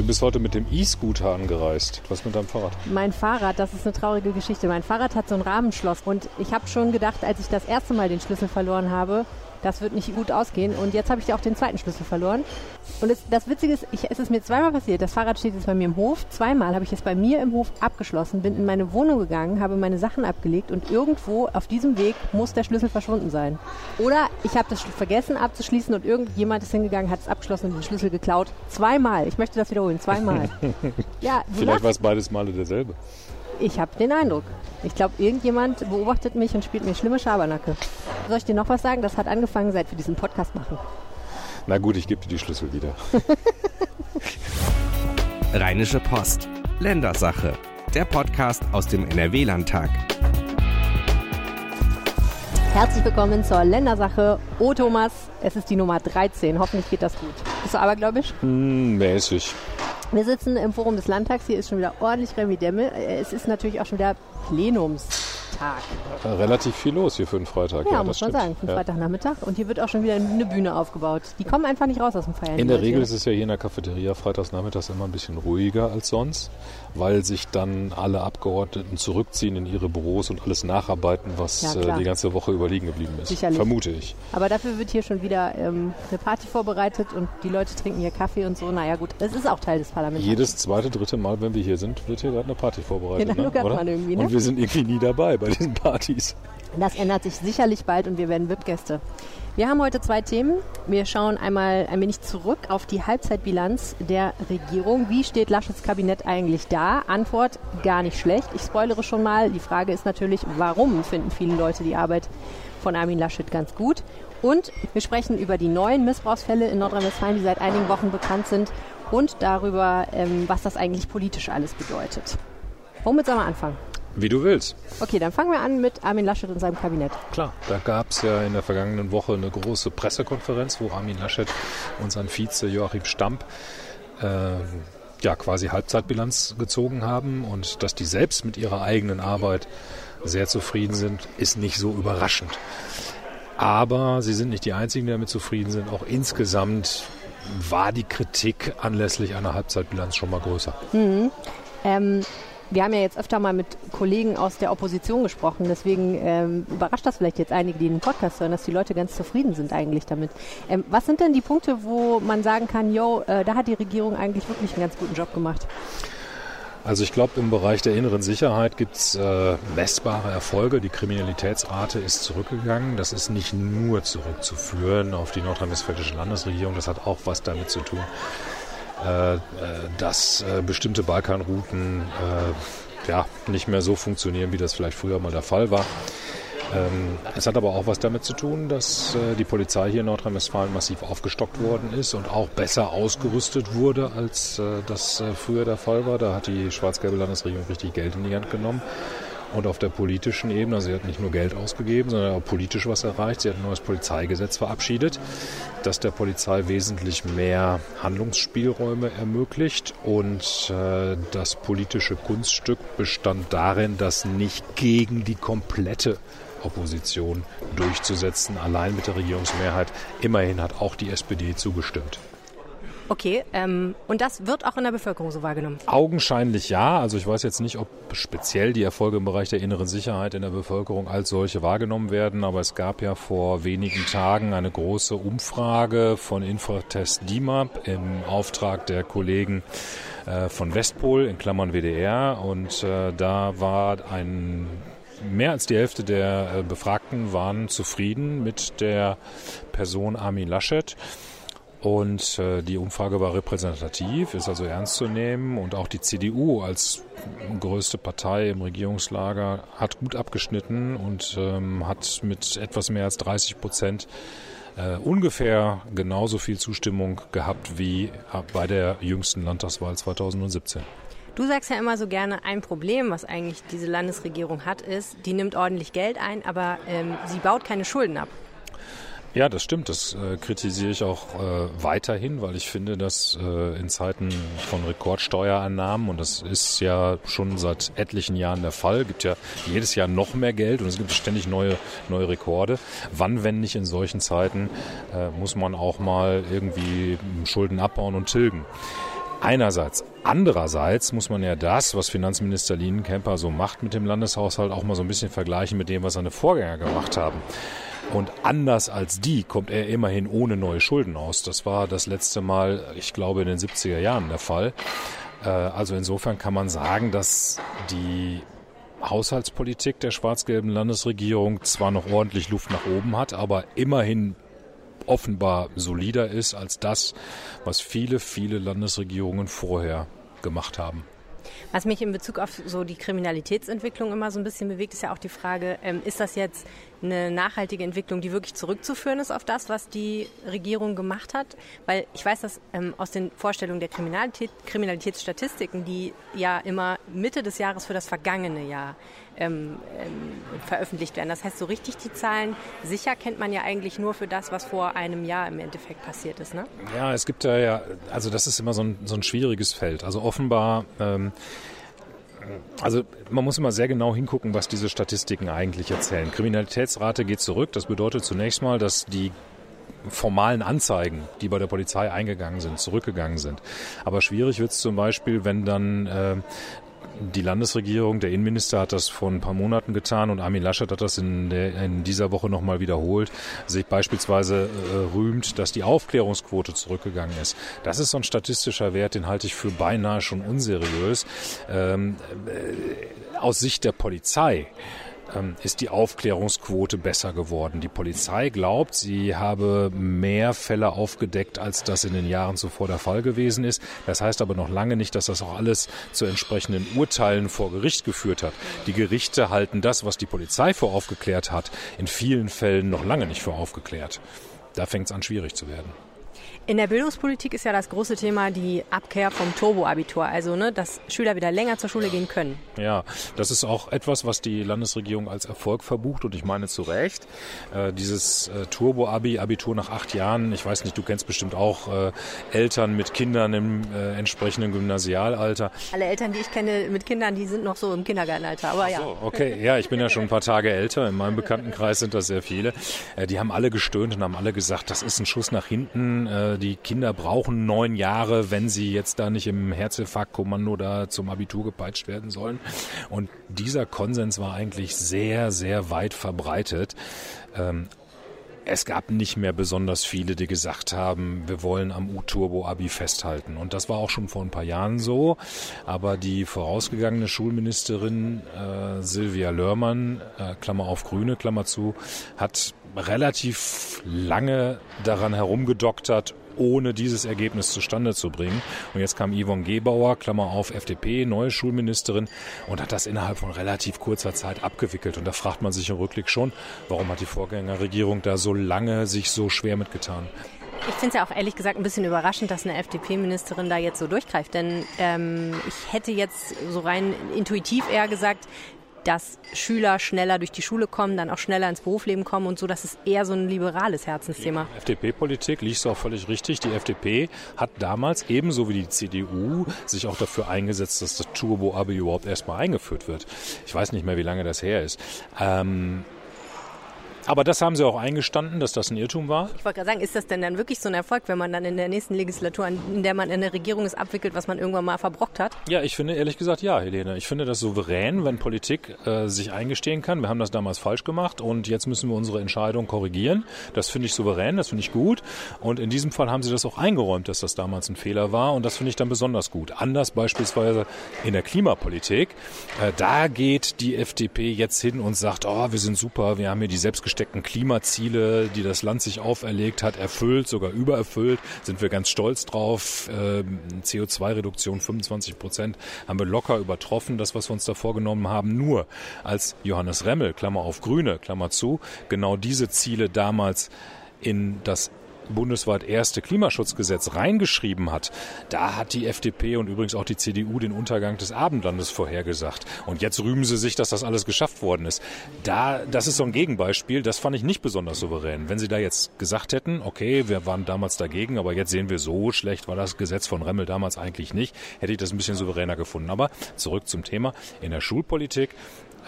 Du bist heute mit dem E-Scooter angereist. Was mit deinem Fahrrad? Mein Fahrrad, das ist eine traurige Geschichte. Mein Fahrrad hat so ein Rahmenschloss und ich habe schon gedacht, als ich das erste Mal den Schlüssel verloren habe, das wird nicht gut ausgehen. Und jetzt habe ich auch den zweiten Schlüssel verloren. Und es, das Witzige ist, ich, es ist mir zweimal passiert. Das Fahrrad steht jetzt bei mir im Hof. Zweimal habe ich es bei mir im Hof abgeschlossen, bin in meine Wohnung gegangen, habe meine Sachen abgelegt und irgendwo auf diesem Weg muss der Schlüssel verschwunden sein. Oder ich habe das vergessen abzuschließen und irgendjemand ist hingegangen, hat es abgeschlossen und den Schlüssel geklaut. Zweimal. Ich möchte das wiederholen. Zweimal. ja, Vielleicht war es beides Male derselbe. Ich habe den Eindruck. Ich glaube, irgendjemand beobachtet mich und spielt mir schlimme Schabernacke. Soll ich dir noch was sagen? Das hat angefangen, seit wir diesen Podcast machen. Na gut, ich gebe dir die Schlüssel wieder. Rheinische Post. Ländersache. Der Podcast aus dem NRW-Landtag. Herzlich willkommen zur Ländersache. Oh Thomas, es ist die Nummer 13. Hoffentlich geht das gut. Bist du abergläubisch? Hm, mäßig. Wir sitzen im Forum des Landtags. Hier ist schon wieder ordentlich Remi-Demme. Es ist natürlich auch schon wieder Plenums. Tag. Relativ viel los hier für einen Freitag. Ja, ja muss man sagen, für einen ja. Freitagnachmittag. Und hier wird auch schon wieder eine Bühne aufgebaut. Die kommen einfach nicht raus aus dem Feiern. In der Regel ist es ja hier in der Cafeteria freitagsnachmittags immer ein bisschen ruhiger als sonst, weil sich dann alle Abgeordneten zurückziehen in ihre Büros und alles nacharbeiten, was ja, äh, die ganze Woche überliegen geblieben ist. Sicherlich. Vermute ich. Aber dafür wird hier schon wieder ähm, eine Party vorbereitet und die Leute trinken hier Kaffee und so. Naja gut, es ist auch Teil des Parlaments. Jedes zweite, dritte Mal, wenn wir hier sind, wird hier gerade eine Party vorbereitet. Ja, ne? Oder? Ne? Und wir sind irgendwie nie dabei bei diesen Partys. Das ändert sich sicherlich bald und wir werden VIP-Gäste. Wir haben heute zwei Themen. Wir schauen einmal ein wenig zurück auf die Halbzeitbilanz der Regierung. Wie steht Laschets Kabinett eigentlich da? Antwort gar nicht schlecht. Ich spoilere schon mal. Die Frage ist natürlich, warum finden viele Leute die Arbeit von Armin Laschet ganz gut? Und wir sprechen über die neuen Missbrauchsfälle in Nordrhein-Westfalen, die seit einigen Wochen bekannt sind und darüber, ähm, was das eigentlich politisch alles bedeutet. Womit sollen wir anfangen? Wie du willst. Okay, dann fangen wir an mit Armin Laschet und seinem Kabinett. Klar, da gab es ja in der vergangenen Woche eine große Pressekonferenz, wo Armin Laschet und sein Vize Joachim Stamp äh, ja quasi Halbzeitbilanz gezogen haben und dass die selbst mit ihrer eigenen Arbeit sehr zufrieden sind, ist nicht so überraschend. Aber sie sind nicht die einzigen, die damit zufrieden sind. Auch insgesamt war die Kritik anlässlich einer Halbzeitbilanz schon mal größer. Mhm. Ähm, wir haben ja jetzt öfter mal mit Kollegen aus der Opposition gesprochen, deswegen ähm, überrascht das vielleicht jetzt einige, die den Podcast hören, dass die Leute ganz zufrieden sind eigentlich damit. Ähm, was sind denn die Punkte, wo man sagen kann, yo, äh, da hat die Regierung eigentlich wirklich einen ganz guten Job gemacht? Also ich glaube, im Bereich der inneren Sicherheit gibt es äh, messbare Erfolge. Die Kriminalitätsrate ist zurückgegangen. Das ist nicht nur zurückzuführen auf die nordrhein-westfälische Landesregierung. Das hat auch was damit zu tun, dass äh, bestimmte Balkanrouten äh, ja, nicht mehr so funktionieren, wie das vielleicht früher mal der Fall war. Ähm, es hat aber auch was damit zu tun, dass die Polizei hier in Nordrhein-Westfalen massiv aufgestockt worden ist und auch besser ausgerüstet wurde, als das früher der Fall war. Da hat die schwarz-gelbe Landesregierung richtig Geld in die Hand genommen. Und auf der politischen Ebene, also sie hat nicht nur Geld ausgegeben, sondern auch politisch was erreicht. Sie hat ein neues Polizeigesetz verabschiedet, das der Polizei wesentlich mehr Handlungsspielräume ermöglicht. Und äh, das politische Kunststück bestand darin, das nicht gegen die komplette Opposition durchzusetzen, allein mit der Regierungsmehrheit. Immerhin hat auch die SPD zugestimmt. Okay, ähm, und das wird auch in der Bevölkerung so wahrgenommen? Augenscheinlich ja. Also ich weiß jetzt nicht, ob speziell die Erfolge im Bereich der inneren Sicherheit in der Bevölkerung als solche wahrgenommen werden, aber es gab ja vor wenigen Tagen eine große Umfrage von Infratest DIMAP im Auftrag der Kollegen äh, von Westpol in Klammern WDR und äh, da war ein mehr als die Hälfte der äh, Befragten waren zufrieden mit der Person Armin Laschet. Und äh, die Umfrage war repräsentativ, ist also ernst zu nehmen. Und auch die CDU als größte Partei im Regierungslager hat gut abgeschnitten und ähm, hat mit etwas mehr als 30 Prozent äh, ungefähr genauso viel Zustimmung gehabt wie bei der jüngsten Landtagswahl 2017. Du sagst ja immer so gerne, ein Problem, was eigentlich diese Landesregierung hat, ist, die nimmt ordentlich Geld ein, aber ähm, sie baut keine Schulden ab. Ja, das stimmt. Das äh, kritisiere ich auch äh, weiterhin, weil ich finde, dass äh, in Zeiten von Rekordsteuerannahmen, und das ist ja schon seit etlichen Jahren der Fall, gibt ja jedes Jahr noch mehr Geld und es gibt ständig neue, neue Rekorde. Wann, wenn nicht in solchen Zeiten, äh, muss man auch mal irgendwie Schulden abbauen und tilgen. Einerseits. Andererseits muss man ja das, was Finanzminister Lienenkemper so macht mit dem Landeshaushalt, auch mal so ein bisschen vergleichen mit dem, was seine Vorgänger gemacht haben. Und anders als die kommt er immerhin ohne neue Schulden aus. Das war das letzte Mal, ich glaube, in den 70er Jahren der Fall. Äh, also insofern kann man sagen, dass die Haushaltspolitik der schwarz-gelben Landesregierung zwar noch ordentlich Luft nach oben hat, aber immerhin offenbar solider ist als das, was viele, viele Landesregierungen vorher gemacht haben. Was mich in Bezug auf so die Kriminalitätsentwicklung immer so ein bisschen bewegt, ist ja auch die Frage, ähm, ist das jetzt eine nachhaltige Entwicklung, die wirklich zurückzuführen ist auf das, was die Regierung gemacht hat? Weil ich weiß, dass ähm, aus den Vorstellungen der Kriminalität, Kriminalitätsstatistiken, die ja immer Mitte des Jahres für das vergangene Jahr ähm, ähm, veröffentlicht werden. Das heißt, so richtig die Zahlen sicher kennt man ja eigentlich nur für das, was vor einem Jahr im Endeffekt passiert ist. Ne? Ja, es gibt da ja, also das ist immer so ein, so ein schwieriges Feld. Also offenbar ähm, also man muss immer sehr genau hingucken, was diese Statistiken eigentlich erzählen. Kriminalitätsrate geht zurück. Das bedeutet zunächst mal, dass die formalen Anzeigen, die bei der Polizei eingegangen sind, zurückgegangen sind. Aber schwierig wird es zum Beispiel, wenn dann äh, die Landesregierung, der Innenminister hat das vor ein paar Monaten getan und Armin Laschet hat das in, der, in dieser Woche nochmal wiederholt, sich beispielsweise äh, rühmt, dass die Aufklärungsquote zurückgegangen ist. Das ist so ein statistischer Wert, den halte ich für beinahe schon unseriös. Ähm, äh, aus Sicht der Polizei ähm, ist die Aufklärungsquote besser geworden. Die Polizei glaubt, sie habe mehr Fälle aufgedeckt, als das in den Jahren zuvor der Fall gewesen ist. Das heißt aber noch lange nicht, dass das auch alles zu entsprechenden Urteilen vor Gericht geführt hat. Die Gerichte halten das, was die Polizei vor aufgeklärt hat, in vielen Fällen noch lange nicht vor aufgeklärt. Da fängt es an, schwierig zu werden. In der Bildungspolitik ist ja das große Thema die Abkehr vom Turbo-Abitur, also ne, dass Schüler wieder länger zur Schule gehen können. Ja, das ist auch etwas, was die Landesregierung als Erfolg verbucht und ich meine zu Recht. Äh, dieses äh, Turbo-Abi, Abitur nach acht Jahren, ich weiß nicht, du kennst bestimmt auch äh, Eltern mit Kindern im äh, entsprechenden Gymnasialalter. Alle Eltern, die ich kenne mit Kindern, die sind noch so im Kindergartenalter, aber ja. So, okay, ja, ich bin ja schon ein paar Tage älter, in meinem Bekanntenkreis sind das sehr viele. Äh, die haben alle gestöhnt und haben alle gesagt, das ist ein Schuss nach hinten äh, die Kinder brauchen neun Jahre, wenn sie jetzt da nicht im Herzinfarktkommando da zum Abitur gepeitscht werden sollen. Und dieser Konsens war eigentlich sehr, sehr weit verbreitet. Ähm, es gab nicht mehr besonders viele, die gesagt haben, wir wollen am U-Turbo-Abi festhalten. Und das war auch schon vor ein paar Jahren so. Aber die vorausgegangene Schulministerin äh, Silvia Lörmann, äh, Klammer auf Grüne, Klammer zu, hat relativ lange daran herumgedoktert, ohne dieses Ergebnis zustande zu bringen. Und jetzt kam Yvonne Gebauer, Klammer auf FDP, neue Schulministerin, und hat das innerhalb von relativ kurzer Zeit abgewickelt. Und da fragt man sich im Rückblick schon, warum hat die Vorgängerregierung da so lange sich so schwer mitgetan? Ich finde es ja auch ehrlich gesagt ein bisschen überraschend, dass eine FDP-Ministerin da jetzt so durchgreift. Denn ähm, ich hätte jetzt so rein intuitiv eher gesagt, dass Schüler schneller durch die Schule kommen, dann auch schneller ins Berufsleben kommen und so. Das ist eher so ein liberales Herzensthema. FDP-Politik liegt auch völlig richtig. Die FDP hat damals ebenso wie die CDU sich auch dafür eingesetzt, dass das Turbo-Abi überhaupt erstmal eingeführt wird. Ich weiß nicht mehr, wie lange das her ist. Ähm, aber das haben Sie auch eingestanden, dass das ein Irrtum war? Ich wollte gerade sagen, ist das denn dann wirklich so ein Erfolg, wenn man dann in der nächsten Legislatur, in der man in der Regierung es abwickelt, was man irgendwann mal verbrockt hat? Ja, ich finde ehrlich gesagt ja, Helene. Ich finde das souverän, wenn Politik äh, sich eingestehen kann. Wir haben das damals falsch gemacht und jetzt müssen wir unsere Entscheidung korrigieren. Das finde ich souverän, das finde ich gut. Und in diesem Fall haben Sie das auch eingeräumt, dass das damals ein Fehler war und das finde ich dann besonders gut. Anders beispielsweise in der Klimapolitik. Äh, da geht die FDP jetzt hin und sagt, oh, wir sind super, wir haben hier die selbstgestellten gesteckten Klimaziele, die das Land sich auferlegt hat, erfüllt, sogar übererfüllt. Sind wir ganz stolz drauf. Ähm, CO2-Reduktion 25 Prozent haben wir locker übertroffen, das, was wir uns da vorgenommen haben. Nur als Johannes Remmel, Klammer auf Grüne, Klammer zu, genau diese Ziele damals in das bundesweit erste Klimaschutzgesetz reingeschrieben hat, da hat die FDP und übrigens auch die CDU den Untergang des Abendlandes vorhergesagt. Und jetzt rühmen sie sich, dass das alles geschafft worden ist. Da, das ist so ein Gegenbeispiel, das fand ich nicht besonders souverän. Wenn sie da jetzt gesagt hätten, okay, wir waren damals dagegen, aber jetzt sehen wir so schlecht war das Gesetz von Remmel damals eigentlich nicht, hätte ich das ein bisschen souveräner gefunden. Aber zurück zum Thema. In der Schulpolitik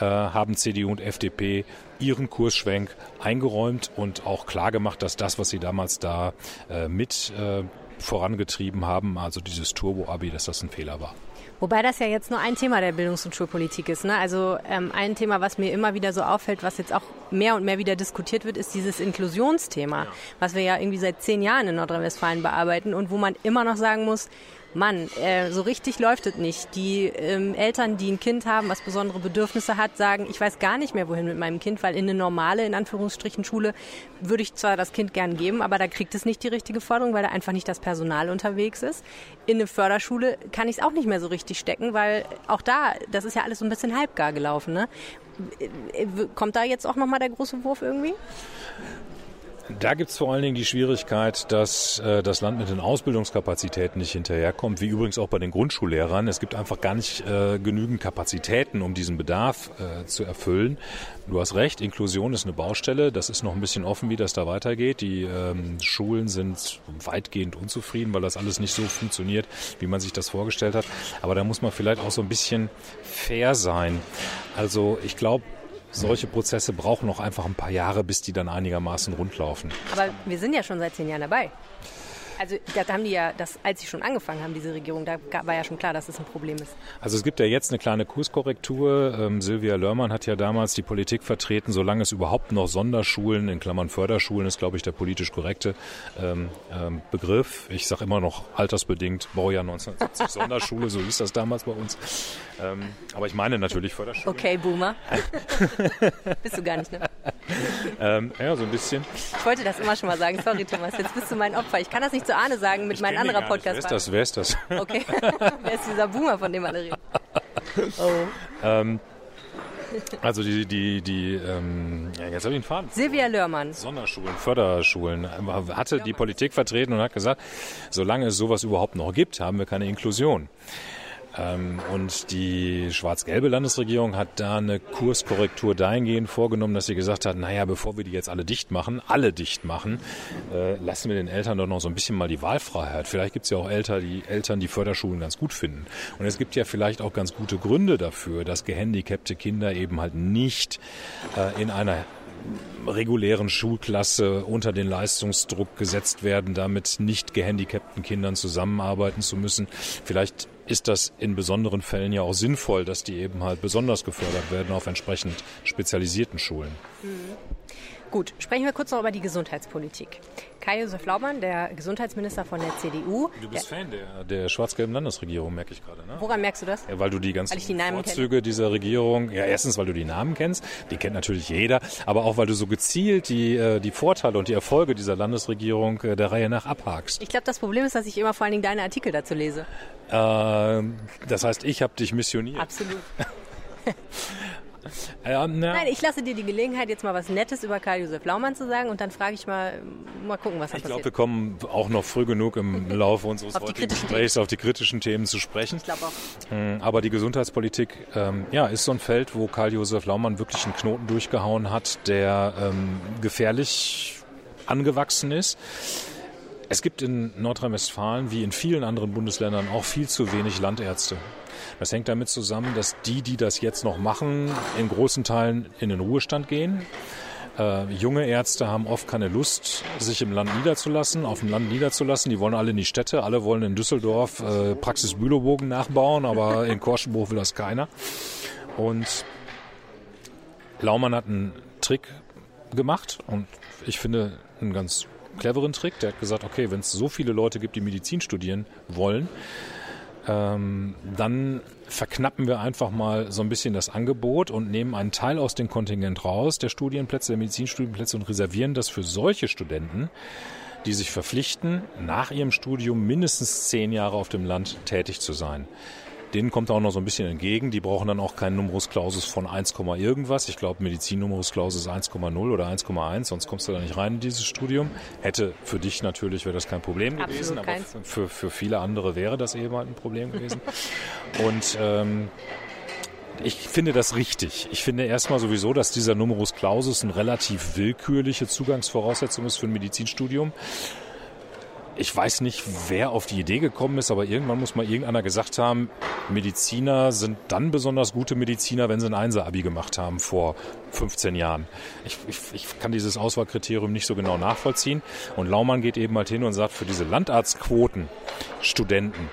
haben CDU und FDP ihren Kursschwenk eingeräumt und auch klargemacht, dass das, was sie damals da äh, mit äh, vorangetrieben haben, also dieses Turbo-Abi, dass das ein Fehler war. Wobei das ja jetzt nur ein Thema der Bildungs- und Schulpolitik ist. Ne? Also ähm, ein Thema, was mir immer wieder so auffällt, was jetzt auch mehr und mehr wieder diskutiert wird, ist dieses Inklusionsthema, ja. was wir ja irgendwie seit zehn Jahren in Nordrhein-Westfalen bearbeiten und wo man immer noch sagen muss, Mann, äh, so richtig läuft es nicht. Die ähm, Eltern, die ein Kind haben, was besondere Bedürfnisse hat, sagen, ich weiß gar nicht mehr, wohin mit meinem Kind, weil in eine normale, in Anführungsstrichen, Schule würde ich zwar das Kind gern geben, aber da kriegt es nicht die richtige Förderung, weil da einfach nicht das Personal unterwegs ist. In eine Förderschule kann ich es auch nicht mehr so richtig stecken, weil auch da, das ist ja alles so ein bisschen halbgar gelaufen. Ne? Äh, kommt da jetzt auch nochmal der große Wurf irgendwie? Da gibt es vor allen Dingen die Schwierigkeit, dass äh, das Land mit den Ausbildungskapazitäten nicht hinterherkommt, wie übrigens auch bei den Grundschullehrern. Es gibt einfach gar nicht äh, genügend Kapazitäten, um diesen Bedarf äh, zu erfüllen. Du hast recht, Inklusion ist eine Baustelle. Das ist noch ein bisschen offen, wie das da weitergeht. Die ähm, Schulen sind weitgehend unzufrieden, weil das alles nicht so funktioniert, wie man sich das vorgestellt hat. Aber da muss man vielleicht auch so ein bisschen fair sein. Also ich glaube, solche Prozesse brauchen noch einfach ein paar Jahre, bis die dann einigermaßen rundlaufen. Aber wir sind ja schon seit zehn Jahren dabei. Also da haben die ja, das, als sie schon angefangen haben, diese Regierung, da war ja schon klar, dass es ein Problem ist. Also es gibt ja jetzt eine kleine Kurskorrektur. Ähm, Silvia Lörmann hat ja damals die Politik vertreten, solange es überhaupt noch Sonderschulen, in Klammern Förderschulen ist, glaube ich, der politisch korrekte ähm, ähm, Begriff. Ich sage immer noch altersbedingt, Baujahr 1970 Sonderschule, so hieß das damals bei uns. Ähm, aber ich meine natürlich Förderschule. Okay, Boomer. bist du gar nicht, ne? Ähm, ja, so ein bisschen. Ich wollte das immer schon mal sagen. Sorry, Thomas, jetzt bist du mein Opfer. Ich kann das nicht zu Ahne sagen mit meinem anderen Podcast. Wer ist das? Wer ist das? Okay. Wer ist dieser Boomer, von dem alle reden? Oh. Ähm, also die, die, die, ähm, ja, jetzt habe ich einen Faden. Silvia Lörmann. Sonderschulen, Förderschulen. Hatte die Politik vertreten und hat gesagt, solange es sowas überhaupt noch gibt, haben wir keine Inklusion. Ähm, und die schwarz-gelbe Landesregierung hat da eine Kurskorrektur dahingehend vorgenommen, dass sie gesagt hat, naja, bevor wir die jetzt alle dicht machen, alle dicht machen, äh, lassen wir den Eltern doch noch so ein bisschen mal die Wahlfreiheit. Vielleicht gibt es ja auch Eltern die, Eltern, die Förderschulen ganz gut finden. Und es gibt ja vielleicht auch ganz gute Gründe dafür, dass gehandicapte Kinder eben halt nicht äh, in einer regulären Schulklasse unter den Leistungsdruck gesetzt werden, damit nicht gehandicapten Kindern zusammenarbeiten zu müssen. Vielleicht ist das in besonderen Fällen ja auch sinnvoll, dass die eben halt besonders gefördert werden auf entsprechend spezialisierten Schulen. Mhm. Gut, sprechen wir kurz noch über die Gesundheitspolitik. Kai-Josef Laumann, der Gesundheitsminister von der CDU. Du bist der, Fan der, der schwarz-gelben Landesregierung, merke ich gerade. Ne? Woran merkst du das? Ja, weil du die ganzen die Vorzüge kenn. dieser Regierung, ja erstens, weil du die Namen kennst, die kennt natürlich jeder, aber auch, weil du so gezielt die, äh, die Vorteile und die Erfolge dieser Landesregierung äh, der Reihe nach abhakst. Ich glaube, das Problem ist, dass ich immer vor allen Dingen deine Artikel dazu lese. Äh, das heißt, ich habe dich missioniert. Absolut. Ja, Nein, ich lasse dir die Gelegenheit, jetzt mal was Nettes über Karl-Josef Laumann zu sagen und dann frage ich mal, mal gucken, was da ich passiert. Ich glaube, wir kommen auch noch früh genug im Laufe unseres heutigen Gesprächs auf die kritischen Themen zu sprechen. Ich glaube auch. Hm, aber die Gesundheitspolitik ähm, ja, ist so ein Feld, wo Karl-Josef Laumann wirklich einen Knoten durchgehauen hat, der ähm, gefährlich angewachsen ist. Es gibt in Nordrhein-Westfalen wie in vielen anderen Bundesländern auch viel zu wenig Landärzte. Das hängt damit zusammen, dass die, die das jetzt noch machen, in großen Teilen in den Ruhestand gehen. Äh, junge Ärzte haben oft keine Lust, sich im Land niederzulassen, auf dem Land niederzulassen. Die wollen alle in die Städte, alle wollen in Düsseldorf äh, Praxis Bülowbogen nachbauen, aber in Korschenbruch will das keiner. Und Laumann hat einen Trick gemacht und ich finde einen ganz cleveren Trick. Der hat gesagt, okay, wenn es so viele Leute gibt, die Medizin studieren wollen, ähm, dann verknappen wir einfach mal so ein bisschen das Angebot und nehmen einen Teil aus dem Kontingent raus, der Studienplätze, der Medizinstudienplätze und reservieren das für solche Studenten, die sich verpflichten, nach ihrem Studium mindestens zehn Jahre auf dem Land tätig zu sein. Denen kommt auch noch so ein bisschen entgegen. Die brauchen dann auch keinen Numerus Clausus von 1, irgendwas. Ich glaube, Medizin-Numerus Clausus 1,0 oder 1,1, sonst kommst du da nicht rein in dieses Studium. Hätte für dich natürlich, wäre das kein Problem Absolut gewesen, aber für, für viele andere wäre das eben halt ein Problem gewesen. Und ähm, ich finde das richtig. Ich finde erstmal sowieso, dass dieser Numerus Clausus eine relativ willkürliche Zugangsvoraussetzung ist für ein Medizinstudium. Ich weiß nicht, wer auf die Idee gekommen ist, aber irgendwann muss mal irgendeiner gesagt haben, Mediziner sind dann besonders gute Mediziner, wenn sie ein Einser-Abi gemacht haben vor 15 Jahren. Ich, ich, ich kann dieses Auswahlkriterium nicht so genau nachvollziehen. Und Laumann geht eben halt hin und sagt, für diese Landarztquoten Studenten,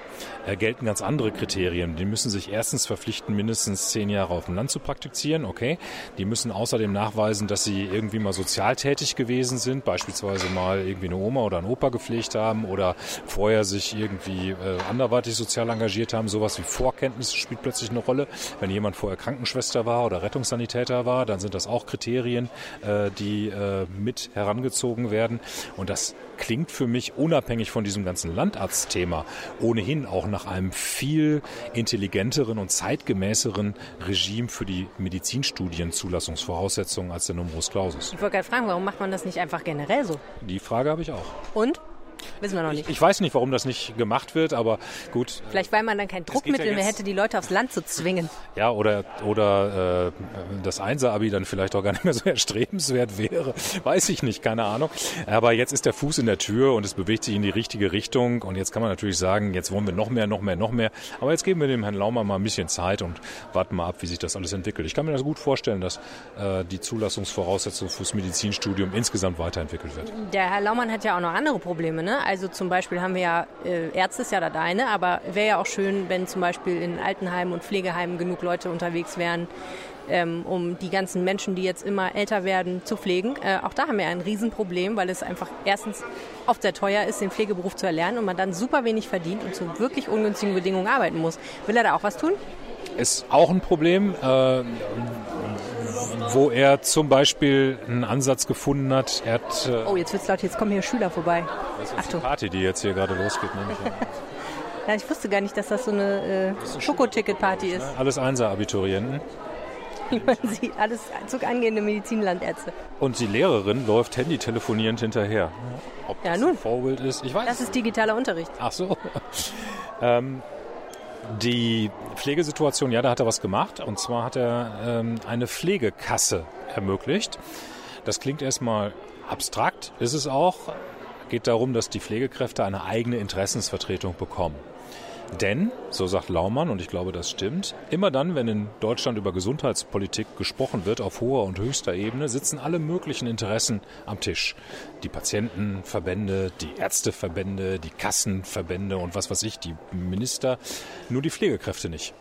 gelten ganz andere Kriterien. Die müssen sich erstens verpflichten, mindestens zehn Jahre auf dem Land zu praktizieren, okay. Die müssen außerdem nachweisen, dass sie irgendwie mal sozial tätig gewesen sind, beispielsweise mal irgendwie eine Oma oder einen Opa gepflegt haben oder vorher sich irgendwie äh, anderweitig sozial engagiert haben. Sowas wie Vorkenntnisse spielt plötzlich eine Rolle. Wenn jemand vorher Krankenschwester war oder Rettungssanitäter war, dann sind das auch Kriterien, äh, die äh, mit herangezogen werden. Und das klingt für mich unabhängig von diesem ganzen Landarztthema ohnehin auch nach einem viel intelligenteren und zeitgemäßeren Regime für die Medizinstudienzulassungsvoraussetzungen als der Numerus Clausus. Ich wollte gerade fragen, warum macht man das nicht einfach generell so? Die Frage habe ich auch. Und? Wissen wir noch nicht. Ich, ich, weiß nicht, warum das nicht gemacht wird, aber gut. Vielleicht, weil man dann kein Druckmittel ja mehr hätte, die Leute aufs Land zu zwingen. Ja, oder, oder äh, das Einser-Abi dann vielleicht auch gar nicht mehr so erstrebenswert wäre. Weiß ich nicht, keine Ahnung. Aber jetzt ist der Fuß in der Tür und es bewegt sich in die richtige Richtung. Und jetzt kann man natürlich sagen, jetzt wollen wir noch mehr, noch mehr, noch mehr. Aber jetzt geben wir dem Herrn Laumer mal ein bisschen Zeit und warten mal ab, wie sich das alles entwickelt. Ich kann mir das gut vorstellen, dass äh, die Zulassungsvoraussetzung fürs Medizinstudium insgesamt weiterentwickelt wird. Der Herr Laumann hat ja auch noch andere Probleme, ne? Also zum Beispiel haben wir ja, äh, Ärzte ist ja das eine, aber wäre ja auch schön, wenn zum Beispiel in Altenheimen und Pflegeheimen genug Leute unterwegs wären, ähm, um die ganzen Menschen, die jetzt immer älter werden, zu pflegen. Äh, auch da haben wir ein Riesenproblem, weil es einfach erstens oft sehr teuer ist, den Pflegeberuf zu erlernen und man dann super wenig verdient und zu wirklich ungünstigen Bedingungen arbeiten muss. Will er da auch was tun? Ist auch ein Problem. Äh, wo er zum Beispiel einen Ansatz gefunden hat. Er hat äh oh, jetzt wird's laut, jetzt kommen hier Schüler vorbei. Das ist Achtung. die Party, die jetzt hier gerade losgeht, nehme ich an. ja, ich wusste gar nicht, dass das so eine äh, Schokoticket-Party ist. Alles Einser-Abiturienten. Wie man sieht, alles Zug angehende Medizinlandärzte. Und die Lehrerin läuft handy-telefonierend hinterher. Ob ja, nun. Vorbild ist, ich weiß. Das ist digitaler Unterricht. Ach so. ähm, die Pflegesituation, ja, da hat er was gemacht. Und zwar hat er ähm, eine Pflegekasse ermöglicht. Das klingt erstmal abstrakt, ist es auch. Geht darum, dass die Pflegekräfte eine eigene Interessensvertretung bekommen. Denn, so sagt Laumann, und ich glaube, das stimmt, immer dann, wenn in Deutschland über Gesundheitspolitik gesprochen wird, auf hoher und höchster Ebene, sitzen alle möglichen Interessen am Tisch. Die Patientenverbände, die Ärzteverbände, die Kassenverbände und was weiß ich, die Minister, nur die Pflegekräfte nicht.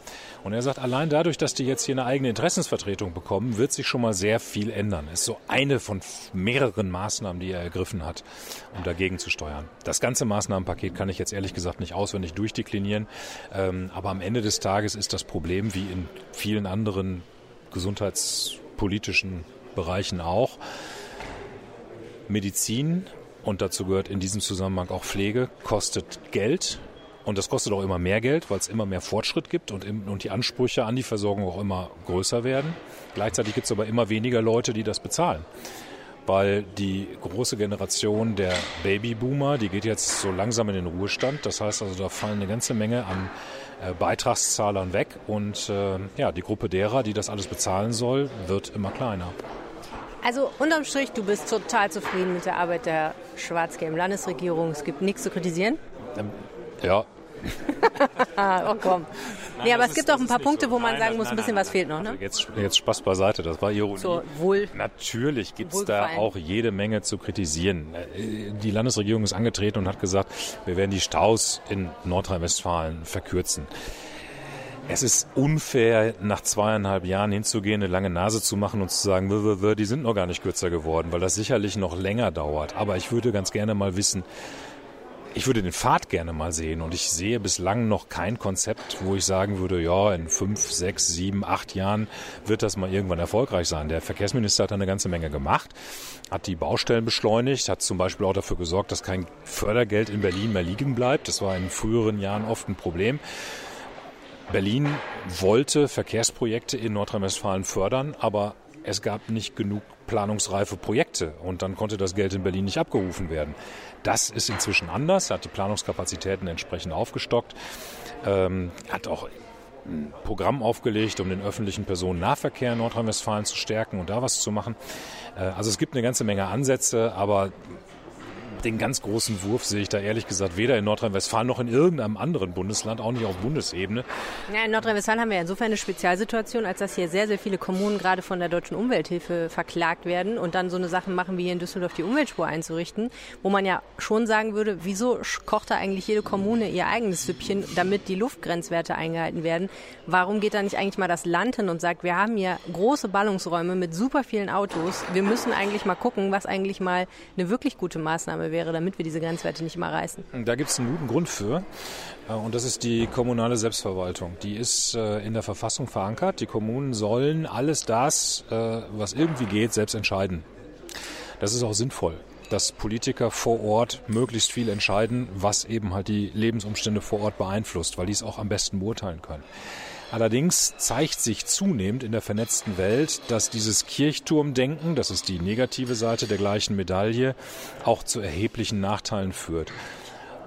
Und er sagt, allein dadurch, dass die jetzt hier eine eigene Interessensvertretung bekommen, wird sich schon mal sehr viel ändern. Ist so eine von mehreren Maßnahmen, die er ergriffen hat, um dagegen zu steuern. Das ganze Maßnahmenpaket kann ich jetzt ehrlich gesagt nicht auswendig durchdeklinieren. Ähm, aber am Ende des Tages ist das Problem, wie in vielen anderen gesundheitspolitischen Bereichen auch, Medizin und dazu gehört in diesem Zusammenhang auch Pflege, kostet Geld und das kostet auch immer mehr Geld, weil es immer mehr Fortschritt gibt und, und die Ansprüche an die Versorgung auch immer größer werden. Gleichzeitig gibt es aber immer weniger Leute, die das bezahlen weil die große Generation der Babyboomer, die geht jetzt so langsam in den Ruhestand. Das heißt also, da fallen eine ganze Menge an äh, Beitragszahlern weg und äh, ja, die Gruppe derer, die das alles bezahlen soll, wird immer kleiner. Also unterm Strich, du bist total zufrieden mit der Arbeit der schwarz-gelben Landesregierung. Es gibt nichts zu kritisieren? Ähm, ja, oh komm. Nein, nee, aber es gibt auch ein paar Punkte, so. wo man nein, sagen muss, nein, ein bisschen was fehlt noch. Ne? Also jetzt, jetzt Spaß beiseite, das war Ironie. So, wohl, Natürlich gibt es da auch jede Menge zu kritisieren. Die Landesregierung ist angetreten und hat gesagt, wir werden die Staus in Nordrhein-Westfalen verkürzen. Es ist unfair, nach zweieinhalb Jahren hinzugehen, eine lange Nase zu machen und zu sagen, die sind noch gar nicht kürzer geworden, weil das sicherlich noch länger dauert. Aber ich würde ganz gerne mal wissen, ich würde den Pfad gerne mal sehen und ich sehe bislang noch kein Konzept, wo ich sagen würde, ja, in fünf, sechs, sieben, acht Jahren wird das mal irgendwann erfolgreich sein. Der Verkehrsminister hat eine ganze Menge gemacht, hat die Baustellen beschleunigt, hat zum Beispiel auch dafür gesorgt, dass kein Fördergeld in Berlin mehr liegen bleibt. Das war in früheren Jahren oft ein Problem. Berlin wollte Verkehrsprojekte in Nordrhein-Westfalen fördern, aber es gab nicht genug planungsreife Projekte und dann konnte das Geld in Berlin nicht abgerufen werden. Das ist inzwischen anders, er hat die Planungskapazitäten entsprechend aufgestockt, ähm, hat auch ein Programm aufgelegt, um den öffentlichen Personennahverkehr in Nordrhein-Westfalen zu stärken und da was zu machen. Äh, also es gibt eine ganze Menge Ansätze, aber den ganz großen Wurf sehe ich da ehrlich gesagt weder in Nordrhein-Westfalen noch in irgendeinem anderen Bundesland, auch nicht auf Bundesebene. Ja, in Nordrhein-Westfalen haben wir insofern eine Spezialsituation, als dass hier sehr, sehr viele Kommunen gerade von der Deutschen Umwelthilfe verklagt werden und dann so eine Sache machen wie hier in Düsseldorf die Umweltspur einzurichten, wo man ja schon sagen würde, wieso kocht da eigentlich jede Kommune ihr eigenes Süppchen, damit die Luftgrenzwerte eingehalten werden? Warum geht da nicht eigentlich mal das Land hin und sagt, wir haben hier große Ballungsräume mit super vielen Autos, wir müssen eigentlich mal gucken, was eigentlich mal eine wirklich gute Maßnahme wäre, damit wir diese Grenzwerte nicht immer reißen? Da gibt es einen guten Grund für. Äh, und das ist die kommunale Selbstverwaltung. Die ist äh, in der Verfassung verankert. Die Kommunen sollen alles das, äh, was irgendwie geht, selbst entscheiden. Das ist auch sinnvoll dass Politiker vor Ort möglichst viel entscheiden, was eben halt die Lebensumstände vor Ort beeinflusst, weil die es auch am besten beurteilen können. Allerdings zeigt sich zunehmend in der vernetzten Welt, dass dieses Kirchturmdenken, das ist die negative Seite der gleichen Medaille, auch zu erheblichen Nachteilen führt.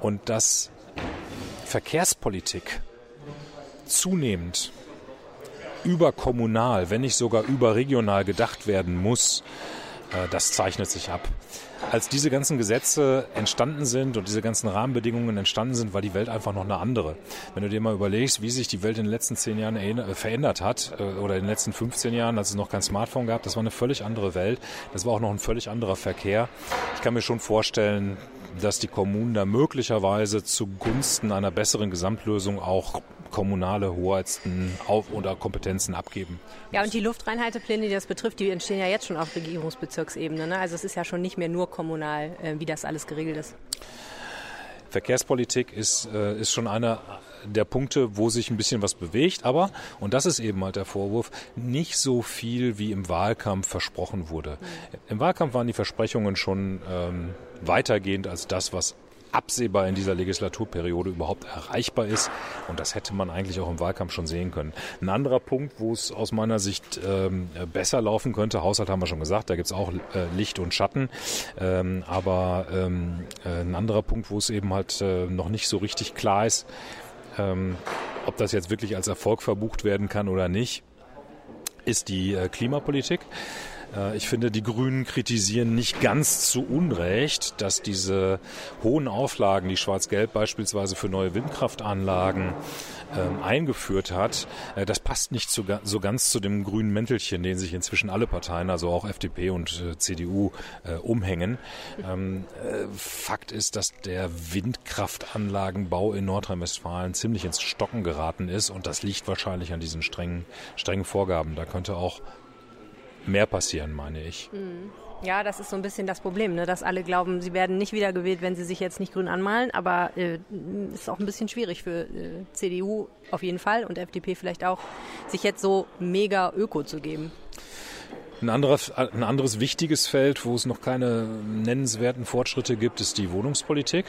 Und dass Verkehrspolitik zunehmend überkommunal, wenn nicht sogar überregional gedacht werden muss, das zeichnet sich ab. Als diese ganzen Gesetze entstanden sind und diese ganzen Rahmenbedingungen entstanden sind, war die Welt einfach noch eine andere. Wenn du dir mal überlegst, wie sich die Welt in den letzten zehn Jahren äh, verändert hat äh, oder in den letzten 15 Jahren, als es noch kein Smartphone gab, das war eine völlig andere Welt. Das war auch noch ein völlig anderer Verkehr. Ich kann mir schon vorstellen, dass die Kommunen da möglicherweise zugunsten einer besseren Gesamtlösung auch kommunale Hoheitsten auf oder Kompetenzen abgeben. Ja, und die Luftreinhaltepläne, die das betrifft, die entstehen ja jetzt schon auf Regierungsbezirksebene. Ne? Also es ist ja schon nicht mehr nur kommunal, äh, wie das alles geregelt ist. Verkehrspolitik ist, äh, ist schon einer der Punkte, wo sich ein bisschen was bewegt, aber, und das ist eben halt der Vorwurf, nicht so viel wie im Wahlkampf versprochen wurde. Mhm. Im Wahlkampf waren die Versprechungen schon ähm, weitergehend als das, was absehbar in dieser Legislaturperiode überhaupt erreichbar ist. Und das hätte man eigentlich auch im Wahlkampf schon sehen können. Ein anderer Punkt, wo es aus meiner Sicht ähm, besser laufen könnte, Haushalt haben wir schon gesagt, da gibt es auch äh, Licht und Schatten. Ähm, aber ähm, äh, ein anderer Punkt, wo es eben halt äh, noch nicht so richtig klar ist, ähm, ob das jetzt wirklich als Erfolg verbucht werden kann oder nicht, ist die äh, Klimapolitik. Äh, ich finde, die Grünen kritisieren nicht ganz zu Unrecht, dass diese hohen Auflagen, die Schwarz-Gelb beispielsweise für neue Windkraftanlagen ähm, eingeführt hat, äh, das passt nicht so, ganz zu dem grünen Mäntelchen, den sich inzwischen alle Parteien, also auch FDP und äh, CDU, umhängen. Ähm, äh, Fakt ist, dass der Windkraftanlagenbau in Nordrhein-Westfalen ziemlich ins Stocken geraten ist und das liegt wahrscheinlich an diesen strengen, strengen Vorgaben. Da könnte auch mehr passieren, meine ich. Mhm. Ja, das ist so ein bisschen das Problem, ne? dass alle glauben, sie werden nicht wiedergewählt, wenn sie sich jetzt nicht grün anmalen. Aber äh, ist auch ein bisschen schwierig für äh, CDU auf jeden Fall und FDP vielleicht auch, sich jetzt so mega öko zu geben. Ein anderes, ein anderes wichtiges Feld, wo es noch keine nennenswerten Fortschritte gibt, ist die Wohnungspolitik.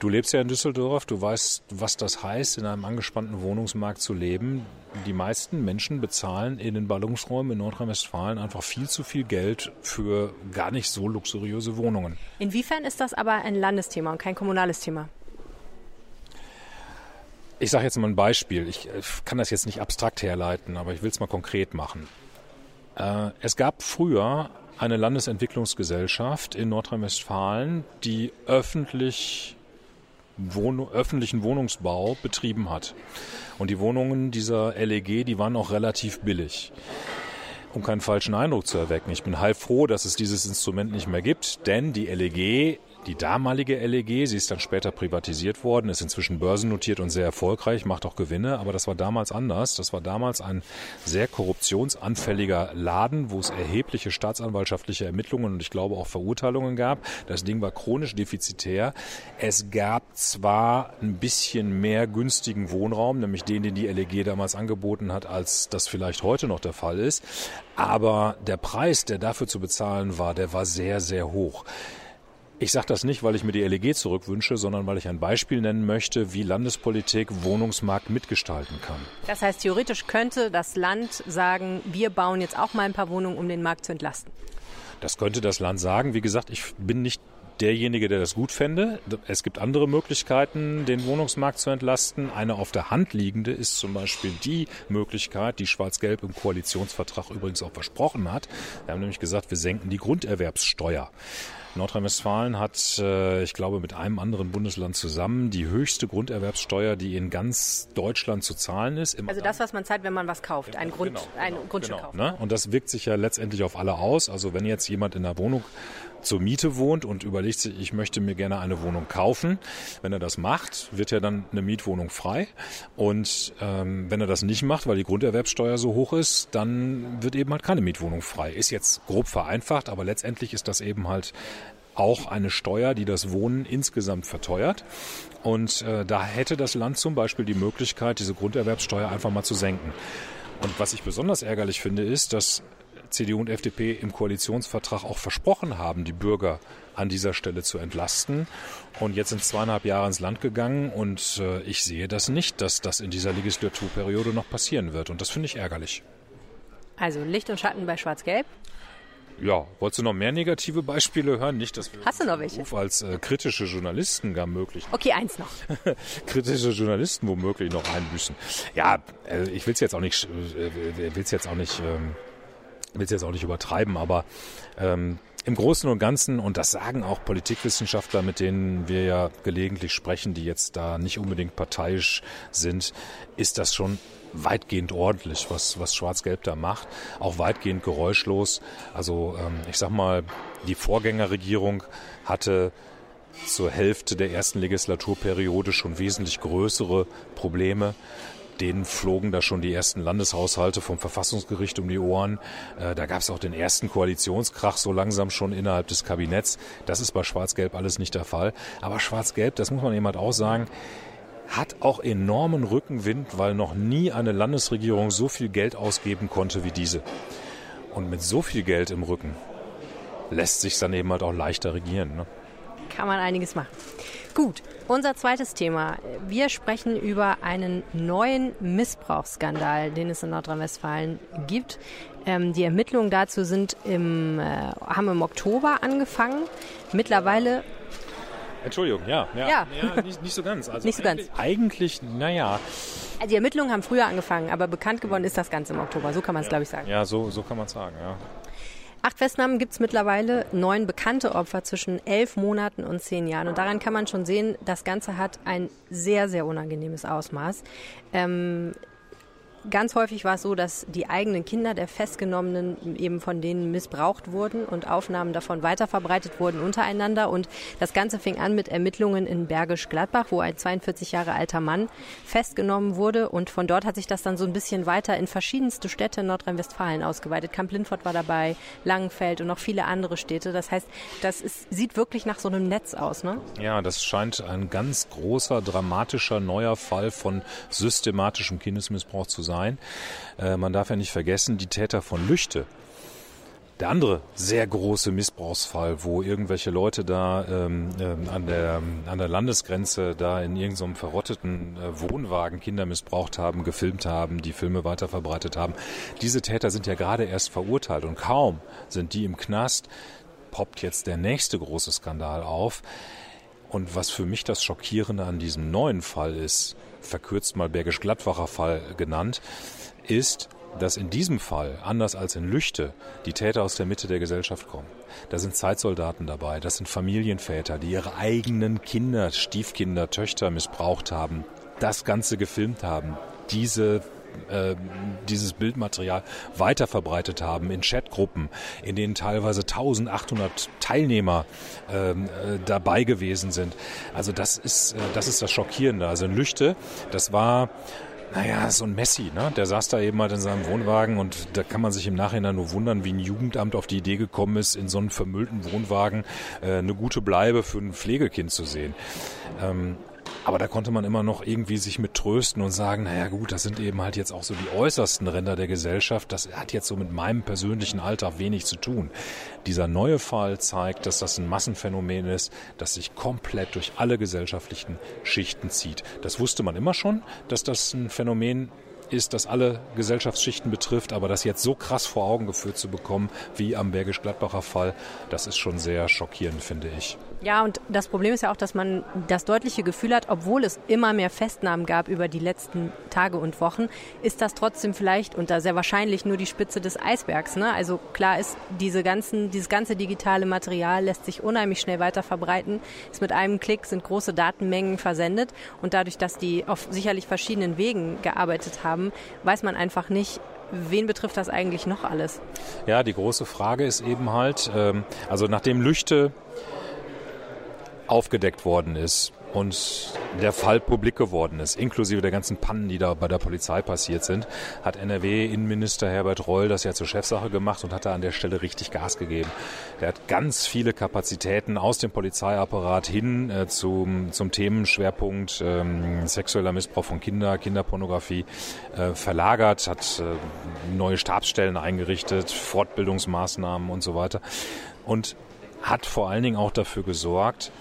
Du lebst ja in Düsseldorf, du weißt, was das heißt, in einem angespannten Wohnungsmarkt zu leben. Die meisten Menschen bezahlen in den Ballungsräumen in Nordrhein-Westfalen einfach viel zu viel Geld für gar nicht so luxuriöse Wohnungen. Inwiefern ist das aber ein Landesthema und kein kommunales Thema? Ich sage jetzt mal ein Beispiel. Ich äh, kann das jetzt nicht abstrakt herleiten, aber ich will es mal konkret machen. Äh, es gab früher eine Landesentwicklungsgesellschaft in Nordrhein-Westfalen, die öffentlich Wohn öffentlichen Wohnungsbau betrieben hat. Und die Wohnungen dieser LEG, die waren auch relativ billig. Um keinen falschen Eindruck zu erwecken. Ich bin halb froh, dass es dieses Instrument nicht mehr gibt, denn die LEG die damalige LEG, sie ist dann später privatisiert worden, ist inzwischen börsennotiert und sehr erfolgreich, macht auch Gewinne, aber das war damals anders. Das war damals ein sehr korruptionsanfälliger Laden, wo es erhebliche staatsanwaltschaftliche Ermittlungen und ich glaube auch Verurteilungen gab. Das Ding war chronisch defizitär. Es gab zwar ein bisschen mehr günstigen Wohnraum, nämlich den, den die LEG damals angeboten hat, als das vielleicht heute noch der Fall ist, aber der Preis, der dafür zu bezahlen war, der war sehr, sehr hoch. Ich sage das nicht, weil ich mir die LEG zurückwünsche, sondern weil ich ein Beispiel nennen möchte, wie Landespolitik Wohnungsmarkt mitgestalten kann. Das heißt, theoretisch könnte das Land sagen, wir bauen jetzt auch mal ein paar Wohnungen, um den Markt zu entlasten. Das könnte das Land sagen. Wie gesagt, ich bin nicht derjenige, der das gut fände. Es gibt andere Möglichkeiten, den Wohnungsmarkt zu entlasten. Eine auf der Hand liegende ist zum Beispiel die Möglichkeit, die Schwarz-Gelb im Koalitionsvertrag übrigens auch versprochen hat. Wir haben nämlich gesagt, wir senken die Grunderwerbssteuer. Nordrhein-Westfalen hat, äh, ich glaube, mit einem anderen Bundesland zusammen die höchste Grunderwerbssteuer, die in ganz Deutschland zu zahlen ist. also das, was man zahlt, wenn man was kauft, ein, Grund, genau, ein genau, Grundstück genau, kauft. Ne? Und das wirkt sich ja letztendlich auf alle aus. Also wenn jetzt jemand in der Wohnung zur Miete wohnt und überlegt sich, ich möchte mir gerne eine Wohnung kaufen. Wenn er das macht, wird ja dann eine Mietwohnung frei. Und ähm, wenn er das nicht macht, weil die Grunderwerbsteuer so hoch ist, dann wird eben halt keine Mietwohnung frei. Ist jetzt grob vereinfacht, aber letztendlich ist das eben halt auch eine Steuer, die das Wohnen insgesamt verteuert. Und äh, da hätte das Land zum Beispiel die Möglichkeit, diese Grunderwerbssteuer einfach mal zu senken. Und was ich besonders ärgerlich finde, ist, dass CDU und FDP im Koalitionsvertrag auch versprochen haben, die Bürger an dieser Stelle zu entlasten. Und jetzt sind zweieinhalb Jahre ins Land gegangen und äh, ich sehe das nicht, dass das in dieser Legislaturperiode noch passieren wird. Und das finde ich ärgerlich. Also Licht und Schatten bei Schwarz-Gelb. Ja, wolltest du noch mehr negative Beispiele hören? Nicht, dass wir Hast du noch welche? Ruf als äh, kritische Journalisten gar möglich. Okay, eins noch. kritische Journalisten womöglich noch einbüßen. Ja, äh, ich will es jetzt auch nicht, äh, will es jetzt auch nicht, ähm, will es jetzt auch nicht übertreiben, aber ähm, im Großen und Ganzen, und das sagen auch Politikwissenschaftler, mit denen wir ja gelegentlich sprechen, die jetzt da nicht unbedingt parteiisch sind, ist das schon weitgehend ordentlich, was, was Schwarz-Gelb da macht. Auch weitgehend geräuschlos. Also ähm, ich sag mal, die Vorgängerregierung hatte zur Hälfte der ersten Legislaturperiode schon wesentlich größere Probleme denen flogen da schon die ersten Landeshaushalte vom Verfassungsgericht um die Ohren. Äh, da gab es auch den ersten Koalitionskrach so langsam schon innerhalb des Kabinetts. Das ist bei Schwarz-Gelb alles nicht der Fall. Aber Schwarz-Gelb, das muss man eben halt auch sagen, hat auch enormen Rückenwind, weil noch nie eine Landesregierung so viel Geld ausgeben konnte wie diese. Und mit so viel Geld im Rücken lässt sich dann eben halt auch leichter regieren. Ne? Kann man einiges machen. Gut, unser zweites Thema. Wir sprechen über einen neuen Missbrauchsskandal, den es in Nordrhein-Westfalen gibt. Ähm, die Ermittlungen dazu sind im, äh, haben im Oktober angefangen. Mittlerweile Entschuldigung, ja. Ja, ja. ja nicht, nicht, so ganz. Also nicht so ganz. Eigentlich, naja. Also die Ermittlungen haben früher angefangen, aber bekannt geworden ist das Ganze im Oktober. So kann man es, ja. glaube ich, sagen. Ja, so, so kann man es sagen, ja. Acht Festnahmen gibt es mittlerweile, neun bekannte Opfer zwischen elf Monaten und zehn Jahren. Und daran kann man schon sehen, das Ganze hat ein sehr, sehr unangenehmes Ausmaß. Ähm, Ganz häufig war es so, dass die eigenen Kinder der Festgenommenen eben von denen missbraucht wurden und Aufnahmen davon weiterverbreitet wurden untereinander. Und das Ganze fing an mit Ermittlungen in Bergisch Gladbach, wo ein 42 Jahre alter Mann festgenommen wurde. Und von dort hat sich das dann so ein bisschen weiter in verschiedenste Städte in Nordrhein-Westfalen ausgeweitet. Kamp-Lindfort war dabei, Langenfeld und noch viele andere Städte. Das heißt, das ist, sieht wirklich nach so einem Netz aus, ne? Ja, das scheint ein ganz großer, dramatischer, neuer Fall von systematischem Kindesmissbrauch zu sein sein. Äh, man darf ja nicht vergessen, die Täter von Lüchte, der andere sehr große Missbrauchsfall, wo irgendwelche Leute da ähm, äh, an, der, an der Landesgrenze da in irgendeinem verrotteten äh, Wohnwagen Kinder missbraucht haben, gefilmt haben, die Filme weiterverbreitet haben. Diese Täter sind ja gerade erst verurteilt und kaum sind die im Knast, poppt jetzt der nächste große Skandal auf. Und was für mich das Schockierende an diesem neuen Fall ist, verkürzt mal Bergisch-Gladbacher Fall genannt, ist, dass in diesem Fall, anders als in Lüchte, die Täter aus der Mitte der Gesellschaft kommen. Da sind Zeitsoldaten dabei, das sind Familienväter, die ihre eigenen Kinder, Stiefkinder, Töchter missbraucht haben, das Ganze gefilmt haben, diese äh, dieses Bildmaterial weiter verbreitet haben in Chatgruppen, in denen teilweise 1800 Teilnehmer ähm, äh, dabei gewesen sind. Also das ist, äh, das ist das Schockierende. Also in Lüchte, das war naja, so ein Messi, ne? Der saß da eben halt in seinem Wohnwagen und da kann man sich im Nachhinein nur wundern, wie ein Jugendamt auf die Idee gekommen ist, in so einem vermüllten Wohnwagen äh, eine gute Bleibe für ein Pflegekind zu sehen. Ähm, aber da konnte man immer noch irgendwie sich mit trösten und sagen, naja gut, das sind eben halt jetzt auch so die äußersten Ränder der Gesellschaft. Das hat jetzt so mit meinem persönlichen Alltag wenig zu tun. Dieser neue Fall zeigt, dass das ein Massenphänomen ist, das sich komplett durch alle gesellschaftlichen Schichten zieht. Das wusste man immer schon, dass das ein Phänomen ist, das alle Gesellschaftsschichten betrifft, aber das jetzt so krass vor Augen geführt zu bekommen wie am Bergisch-Gladbacher Fall, das ist schon sehr schockierend, finde ich. Ja, und das Problem ist ja auch, dass man das deutliche Gefühl hat, obwohl es immer mehr Festnahmen gab über die letzten Tage und Wochen, ist das trotzdem vielleicht und da sehr wahrscheinlich nur die Spitze des Eisbergs. Ne? Also klar ist, diese ganzen, dieses ganze digitale Material lässt sich unheimlich schnell weiter verbreiten. Ist mit einem Klick sind große Datenmengen versendet und dadurch, dass die auf sicherlich verschiedenen Wegen gearbeitet haben, weiß man einfach nicht, wen betrifft das eigentlich noch alles? Ja, die große Frage ist eben halt, ähm, also nachdem Lüchte aufgedeckt worden ist und der Fall publik geworden ist, inklusive der ganzen Pannen, die da bei der Polizei passiert sind, hat NRW-Innenminister Herbert Reul das ja zur Chefsache gemacht und hat da an der Stelle richtig Gas gegeben. Der hat ganz viele Kapazitäten aus dem Polizeiapparat hin äh, zum, zum Themenschwerpunkt ähm, sexueller Missbrauch von Kindern, Kinderpornografie äh, verlagert, hat äh, neue Stabsstellen eingerichtet, Fortbildungsmaßnahmen und so weiter und hat vor allen Dingen auch dafür gesorgt,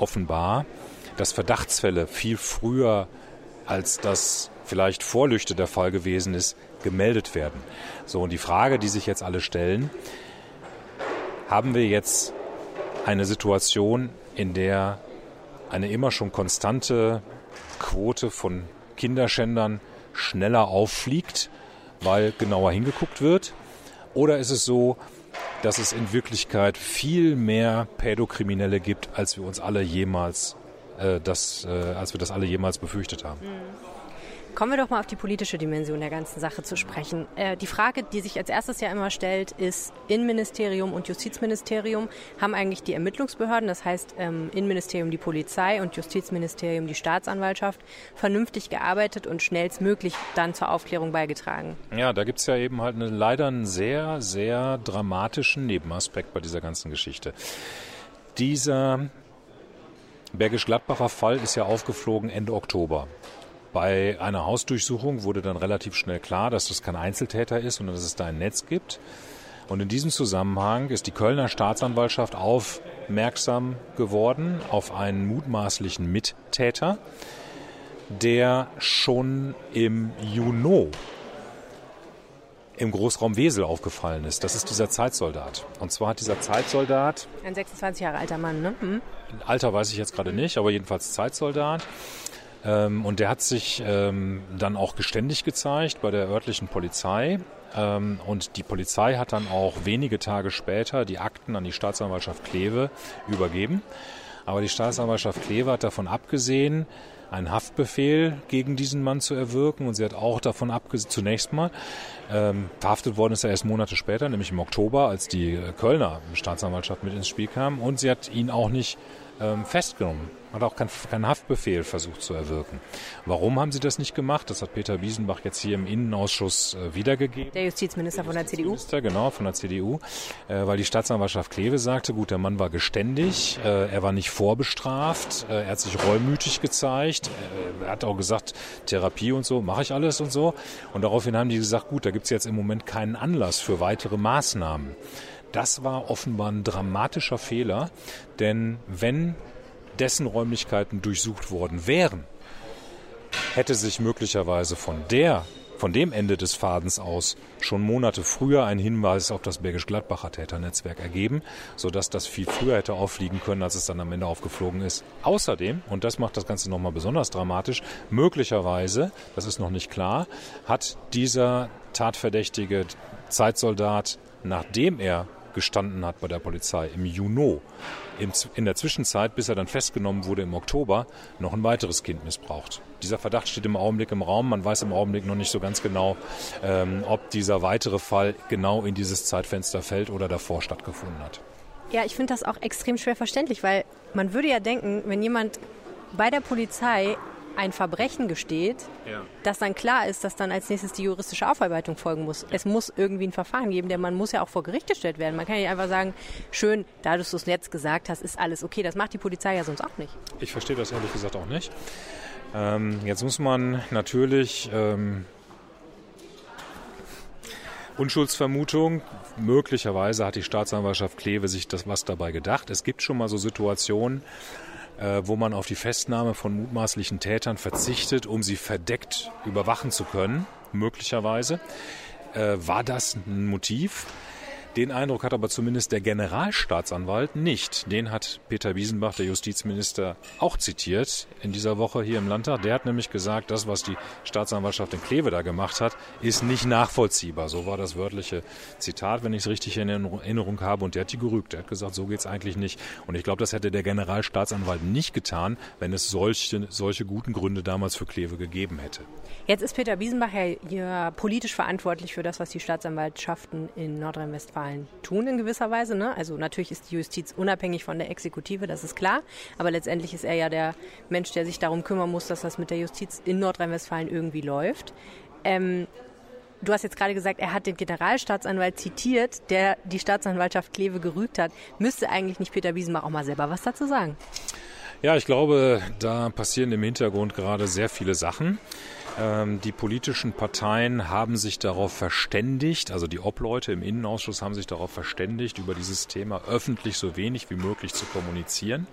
offenbar, dass Verdachtsfälle viel früher als das vielleicht vor Lüchte der Fall gewesen ist, gemeldet werden. So, und die Frage, die sich jetzt alle stellen, haben wir jetzt eine Situation, in der eine immer schon konstante Quote von Kinderschändern schneller auffliegt, weil genauer hingeguckt wird? Oder ist es so, dass es in Wirklichkeit viel mehr Pädokriminelle gibt, als wir uns alle jemals äh, das, äh, als wir das alle jemals befürchtet haben. Mhm. Kommen wir doch mal auf die politische Dimension der ganzen Sache zu sprechen. Äh, die Frage, die sich als erstes ja immer stellt, ist, Innenministerium und Justizministerium haben eigentlich die Ermittlungsbehörden, das heißt ähm, Innenministerium die Polizei und Justizministerium die Staatsanwaltschaft, vernünftig gearbeitet und schnellstmöglich dann zur Aufklärung beigetragen? Ja, da gibt es ja eben halt eine, leider einen sehr, sehr dramatischen Nebenaspekt bei dieser ganzen Geschichte. Dieser Bergisch-Gladbacher Fall ist ja aufgeflogen Ende Oktober. Bei einer Hausdurchsuchung wurde dann relativ schnell klar, dass das kein Einzeltäter ist, sondern dass es da ein Netz gibt. Und in diesem Zusammenhang ist die Kölner Staatsanwaltschaft aufmerksam geworden auf einen mutmaßlichen Mittäter, der schon im Juni im Großraum Wesel aufgefallen ist. Das ist dieser Zeitsoldat. Und zwar hat dieser Zeitsoldat. Ein 26 Jahre alter Mann, ne? Hm. Alter weiß ich jetzt gerade nicht, aber jedenfalls Zeitsoldat. Ähm, und der hat sich ähm, dann auch geständig gezeigt bei der örtlichen Polizei. Ähm, und die Polizei hat dann auch wenige Tage später die Akten an die Staatsanwaltschaft Kleve übergeben. Aber die Staatsanwaltschaft Kleve hat davon abgesehen, einen Haftbefehl gegen diesen Mann zu erwirken. Und sie hat auch davon abgesehen, zunächst mal, ähm, verhaftet worden ist er erst Monate später, nämlich im Oktober, als die Kölner Staatsanwaltschaft mit ins Spiel kam. Und sie hat ihn auch nicht ähm, festgenommen. Hat auch keinen kein Haftbefehl versucht zu erwirken. Warum haben sie das nicht gemacht? Das hat Peter Wiesenbach jetzt hier im Innenausschuss äh, wiedergegeben. Der Justizminister von der CDU. Genau, von der CDU. Äh, weil die Staatsanwaltschaft Kleve sagte, gut, der Mann war geständig, äh, er war nicht vorbestraft, äh, er hat sich reumütig gezeigt, äh, er hat auch gesagt, Therapie und so, mache ich alles und so. Und daraufhin haben die gesagt, gut, da gibt es jetzt im Moment keinen Anlass für weitere Maßnahmen. Das war offenbar ein dramatischer Fehler, denn wenn dessen Räumlichkeiten durchsucht worden wären, hätte sich möglicherweise von der von dem Ende des Fadens aus schon Monate früher ein Hinweis auf das Bergisch-Gladbacher Täternetzwerk ergeben, sodass das viel früher hätte auffliegen können, als es dann am Ende aufgeflogen ist. Außerdem, und das macht das Ganze nochmal besonders dramatisch, möglicherweise, das ist noch nicht klar, hat dieser tatverdächtige Zeitsoldat, nachdem er gestanden hat bei der Polizei im Juni. In der Zwischenzeit, bis er dann festgenommen wurde im Oktober, noch ein weiteres Kind missbraucht. Dieser Verdacht steht im Augenblick im Raum. Man weiß im Augenblick noch nicht so ganz genau, ähm, ob dieser weitere Fall genau in dieses Zeitfenster fällt oder davor stattgefunden hat. Ja, ich finde das auch extrem schwer verständlich, weil man würde ja denken, wenn jemand bei der Polizei ein Verbrechen gesteht, ja. dass dann klar ist, dass dann als nächstes die juristische Aufarbeitung folgen muss. Ja. Es muss irgendwie ein Verfahren geben, der man muss ja auch vor Gericht gestellt werden. Man kann ja einfach sagen, schön, da du es jetzt gesagt hast, ist alles okay. Das macht die Polizei ja sonst auch nicht. Ich verstehe das ehrlich gesagt auch nicht. Ähm, jetzt muss man natürlich ähm, Unschuldsvermutung. Möglicherweise hat die Staatsanwaltschaft Kleve sich das was dabei gedacht. Es gibt schon mal so Situationen, äh, wo man auf die Festnahme von mutmaßlichen Tätern verzichtet, um sie verdeckt überwachen zu können, möglicherweise. Äh, war das ein Motiv? Den Eindruck hat aber zumindest der Generalstaatsanwalt nicht. Den hat Peter Wiesenbach, der Justizminister, auch zitiert in dieser Woche hier im Landtag. Der hat nämlich gesagt, das, was die Staatsanwaltschaft in Kleve da gemacht hat, ist nicht nachvollziehbar. So war das wörtliche Zitat, wenn ich es richtig in Erinnerung habe. Und der hat die gerügt. Er hat gesagt, so geht es eigentlich nicht. Und ich glaube, das hätte der Generalstaatsanwalt nicht getan, wenn es solche, solche guten Gründe damals für Kleve gegeben hätte. Jetzt ist Peter Wiesenbach ja politisch verantwortlich für das, was die Staatsanwaltschaften in Nordrhein-Westfalen tun in gewisser Weise. Ne? Also natürlich ist die Justiz unabhängig von der Exekutive, das ist klar. Aber letztendlich ist er ja der Mensch, der sich darum kümmern muss, dass das mit der Justiz in Nordrhein-Westfalen irgendwie läuft. Ähm, Du hast jetzt gerade gesagt, er hat den Generalstaatsanwalt zitiert, der die Staatsanwaltschaft Kleve gerügt hat. Müsste eigentlich nicht Peter Wiesenbach auch mal selber was dazu sagen? Ja, ich glaube, da passieren im Hintergrund gerade sehr viele Sachen. Ähm, die politischen Parteien haben sich darauf verständigt, also die Obleute im Innenausschuss haben sich darauf verständigt, über dieses Thema öffentlich so wenig wie möglich zu kommunizieren.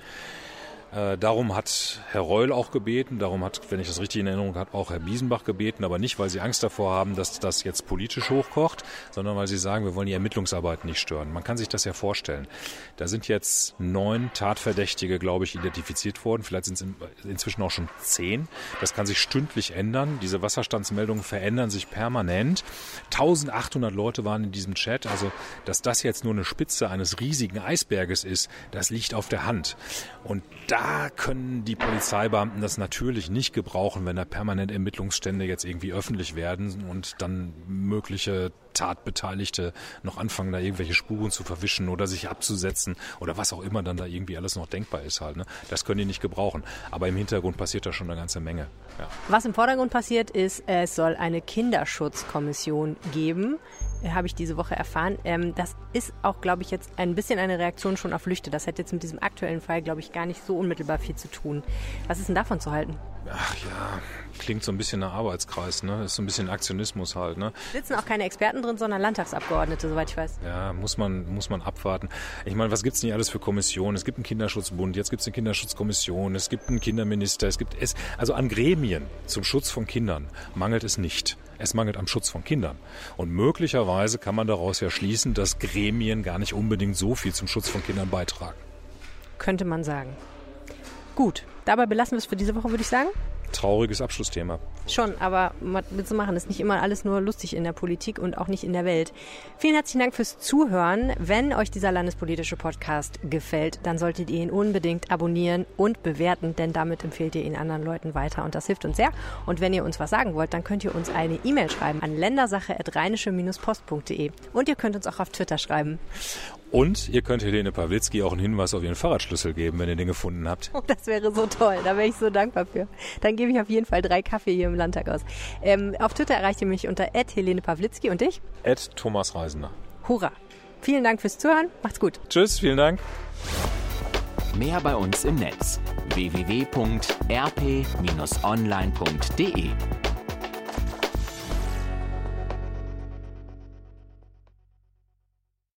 Äh, darum hat Herr Reul auch gebeten, darum hat, wenn ich das richtig in Erinnerung habe, auch Herr Biesenbach gebeten, aber nicht, weil sie Angst davor haben, dass das jetzt politisch hochkocht, sondern weil sie sagen, wir wollen die Ermittlungsarbeit nicht stören. Man kann sich das ja vorstellen. Da sind jetzt neun Tatverdächtige, glaube ich, identifiziert worden. Vielleicht sind es in, inzwischen auch schon zehn. Das kann sich stündlich ändern. Diese Wasserstandsmeldungen verändern sich permanent. 1800 Leute waren in diesem Chat. Also, dass das jetzt nur eine Spitze eines riesigen Eisberges ist, das liegt auf der Hand. Und da können die Polizeibeamten das natürlich nicht gebrauchen, wenn da permanent Ermittlungsstände jetzt irgendwie öffentlich werden und dann mögliche Tatbeteiligte noch anfangen, da irgendwelche Spuren zu verwischen oder sich abzusetzen oder was auch immer dann da irgendwie alles noch denkbar ist halt. Ne? Das können die nicht gebrauchen. Aber im Hintergrund passiert da schon eine ganze Menge. Ja. Was im Vordergrund passiert ist, es soll eine Kinderschutzkommission geben habe ich diese Woche erfahren. Ähm, das ist auch, glaube ich, jetzt ein bisschen eine Reaktion schon auf Flüchte. Das hat jetzt mit diesem aktuellen Fall, glaube ich, gar nicht so unmittelbar viel zu tun. Was ist denn davon zu halten? Ach ja, klingt so ein bisschen nach Arbeitskreis, ne? Ist so ein bisschen Aktionismus halt, ne? Sitzen auch keine Experten drin, sondern Landtagsabgeordnete, soweit ich weiß. Ja, muss man, muss man abwarten. Ich meine, was gibt's nicht alles für Kommissionen? Es gibt einen Kinderschutzbund, jetzt gibt's eine Kinderschutzkommission, es gibt einen Kinderminister, es gibt es, also an Gremien zum Schutz von Kindern mangelt es nicht. Es mangelt am Schutz von Kindern. Und möglicherweise kann man daraus ja schließen, dass Gremien gar nicht unbedingt so viel zum Schutz von Kindern beitragen. Könnte man sagen. Gut, dabei belassen wir es für diese Woche, würde ich sagen trauriges Abschlussthema. Schon, aber was zu machen, ist nicht immer alles nur lustig in der Politik und auch nicht in der Welt. Vielen herzlichen Dank fürs Zuhören. Wenn euch dieser landespolitische Podcast gefällt, dann solltet ihr ihn unbedingt abonnieren und bewerten, denn damit empfehlt ihr ihn anderen Leuten weiter und das hilft uns sehr. Und wenn ihr uns was sagen wollt, dann könnt ihr uns eine E-Mail schreiben an ländersache.rheinische-post.de und ihr könnt uns auch auf Twitter schreiben. Und ihr könnt Helene Pawlitzki auch einen Hinweis auf ihren Fahrradschlüssel geben, wenn ihr den gefunden habt. Oh, das wäre so toll. Da wäre ich so dankbar für. Dann gebe ich auf jeden Fall drei Kaffee hier im Landtag aus. Ähm, auf Twitter erreicht ihr mich unter Helene Pawlitzki und dich? Thomas Reisender. Hurra. Vielen Dank fürs Zuhören. Macht's gut. Tschüss, vielen Dank. Mehr bei uns im Netz www.rp-online.de